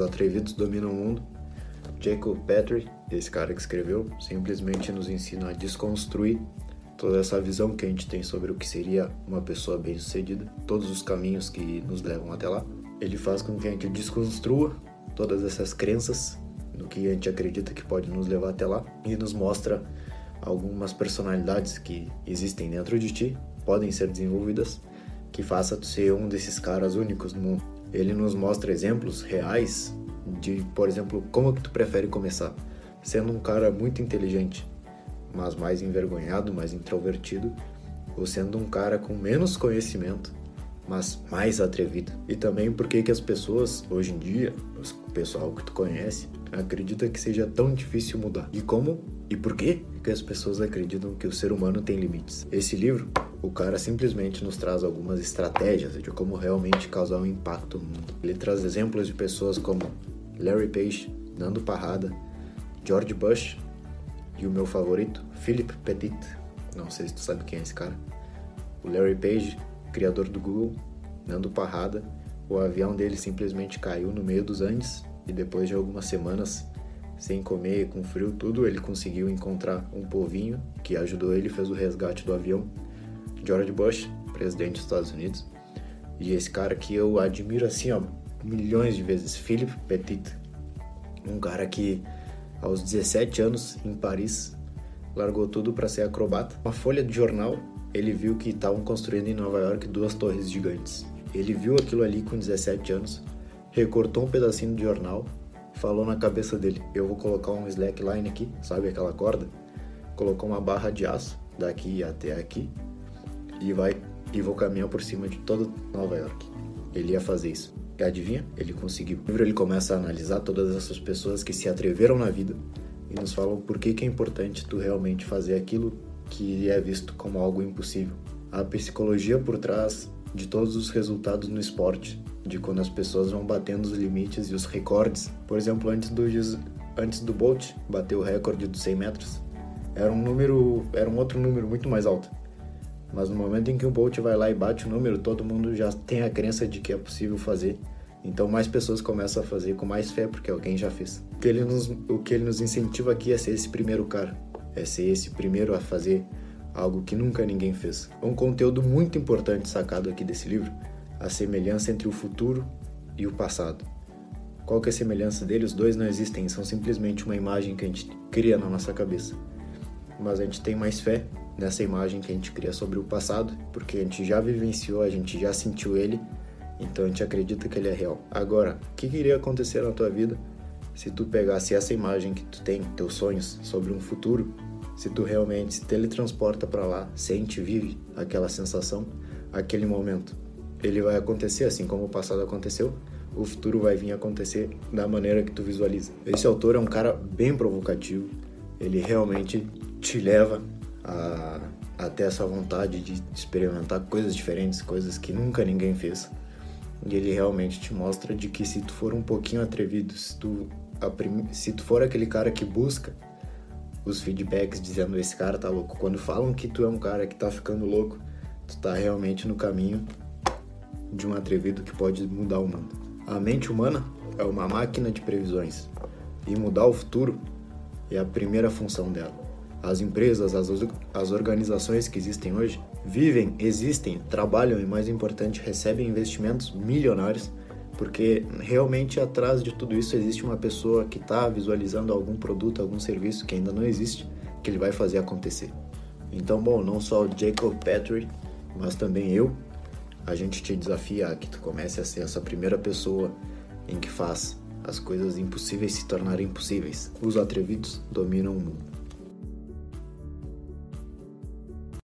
Os atrevidos dominam o mundo. Jacob Petrie, esse cara que escreveu, simplesmente nos ensina a desconstruir toda essa visão que a gente tem sobre o que seria uma pessoa bem-sucedida, todos os caminhos que nos levam até lá. Ele faz com que a gente desconstrua todas essas crenças no que a gente acredita que pode nos levar até lá e nos mostra algumas personalidades que existem dentro de ti, podem ser desenvolvidas, que faça tu ser um desses caras únicos no mundo. Ele nos mostra exemplos reais de, por exemplo, como que tu prefere começar, sendo um cara muito inteligente, mas mais envergonhado, mais introvertido, ou sendo um cara com menos conhecimento, mas mais atrevido. E também porque que as pessoas hoje em dia, o pessoal que tu conhece, acredita que seja tão difícil mudar. E como e por quê que as pessoas acreditam que o ser humano tem limites? Esse livro, o cara simplesmente nos traz algumas estratégias de como realmente causar um impacto no mundo. Ele traz exemplos de pessoas como Larry Page, Nando Parrada, George Bush e o meu favorito, Philip Petit. Não sei se tu sabe quem é esse cara. O Larry Page, criador do Google, Nando Parrada, o avião dele simplesmente caiu no meio dos Andes e depois de algumas semanas sem comer, com frio, tudo, ele conseguiu encontrar um povinho que ajudou ele, fez o resgate do avião. George Bush, presidente dos Estados Unidos. E esse cara que eu admiro assim, ó, milhões de vezes, Philip Petit. Um cara que aos 17 anos em Paris largou tudo para ser acrobata. Uma folha de jornal, ele viu que estavam construindo em Nova York duas torres gigantes. Ele viu aquilo ali com 17 anos, recortou um pedacinho de jornal, falou na cabeça dele: Eu vou colocar um slackline aqui, sabe aquela corda? Colocou uma barra de aço daqui até aqui e vai e vou caminhar por cima de toda Nova York. Ele ia fazer isso. E adivinha? Ele conseguiu. No livro ele começa a analisar todas essas pessoas que se atreveram na vida e nos falam por que, que é importante tu realmente fazer aquilo que é visto como algo impossível. A psicologia por trás de todos os resultados no esporte, de quando as pessoas vão batendo os limites e os recordes. Por exemplo, antes do, antes do Bolt bater o recorde dos 100 metros, era um número, era um outro número muito mais alto. Mas no momento em que o Bolt vai lá e bate o número, todo mundo já tem a crença de que é possível fazer. Então mais pessoas começam a fazer com mais fé porque alguém já fez. O que ele nos, o que ele nos incentiva aqui é ser esse primeiro cara, é ser esse primeiro a fazer algo que nunca ninguém fez. Um conteúdo muito importante sacado aqui desse livro, a semelhança entre o futuro e o passado. Qual que é a semelhança deles? Os dois não existem, são simplesmente uma imagem que a gente cria na nossa cabeça. Mas a gente tem mais fé nessa imagem que a gente cria sobre o passado, porque a gente já vivenciou, a gente já sentiu ele, então a gente acredita que ele é real. Agora, o que iria acontecer na tua vida se tu pegasse essa imagem que tu tem, teus sonhos sobre um futuro, se tu realmente se teletransporta para lá, sente, vive aquela sensação, aquele momento, ele vai acontecer assim como o passado aconteceu, o futuro vai vir acontecer da maneira que tu visualiza. Esse autor é um cara bem provocativo, ele realmente te leva a, a ter essa vontade de experimentar coisas diferentes, coisas que nunca ninguém fez. E ele realmente te mostra de que se tu for um pouquinho atrevido, se tu, se tu for aquele cara que busca os feedbacks dizendo esse cara tá louco, quando falam que tu é um cara que tá ficando louco, tu tá realmente no caminho de um atrevido que pode mudar o mundo. A mente humana é uma máquina de previsões e mudar o futuro é a primeira função dela. As empresas, as, as organizações que existem hoje vivem, existem, trabalham e, mais importante, recebem investimentos milionários porque realmente atrás de tudo isso existe uma pessoa que está visualizando algum produto, algum serviço que ainda não existe, que ele vai fazer acontecer. Então, bom, não só o Jacob Petrie, mas também eu, a gente te desafia a que tu comece a ser essa primeira pessoa em que faz as coisas impossíveis se tornarem possíveis. Os atrevidos dominam o mundo.